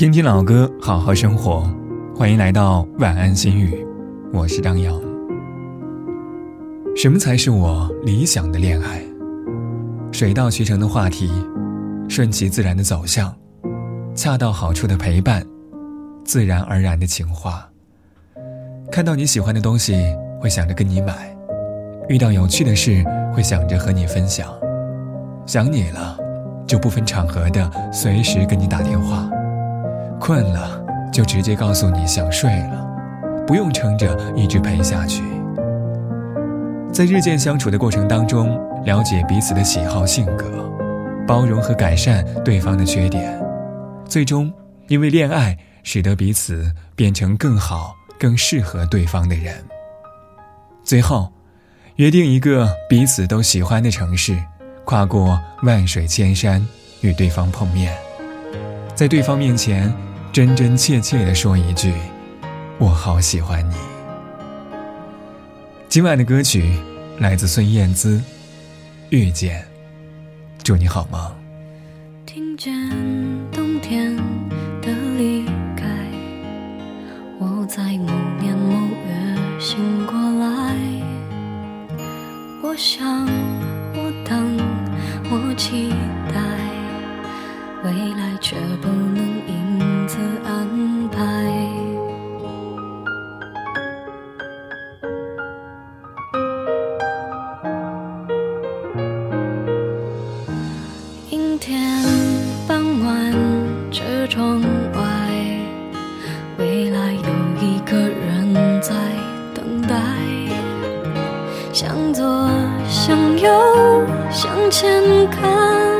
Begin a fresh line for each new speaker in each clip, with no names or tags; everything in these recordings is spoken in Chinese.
听听老歌，好好生活。欢迎来到晚安心语，我是张扬。什么才是我理想的恋爱？水到渠成的话题，顺其自然的走向，恰到好处的陪伴，自然而然的情话。看到你喜欢的东西，会想着跟你买；遇到有趣的事，会想着和你分享。想你了，就不分场合的随时跟你打电话。困了，就直接告诉你想睡了，不用撑着一直陪下去。在日渐相处的过程当中，了解彼此的喜好、性格，包容和改善对方的缺点，最终因为恋爱，使得彼此变成更好、更适合对方的人。最后，约定一个彼此都喜欢的城市，跨过万水千山，与对方碰面，在对方面前。真真切切的说一句，我好喜欢你。今晚的歌曲来自孙燕姿，《遇见》，祝你好梦。
听见冬天的离开，我在某年某月醒过来。我想，未来却不能因。此安排，阴天傍晚，车窗外，未来有一个人在等待，向左，向右，向前看。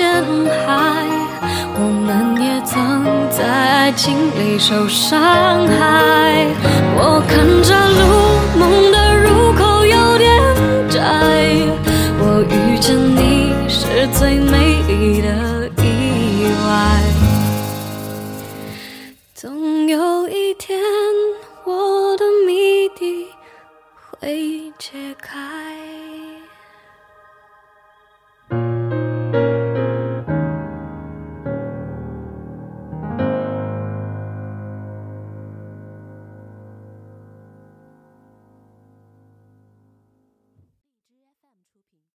时间海。我们也曾在爱情里受伤害。我看着路，梦的入口有点窄。我遇见你是最美丽的意外。总有一天，我的谜底会解开。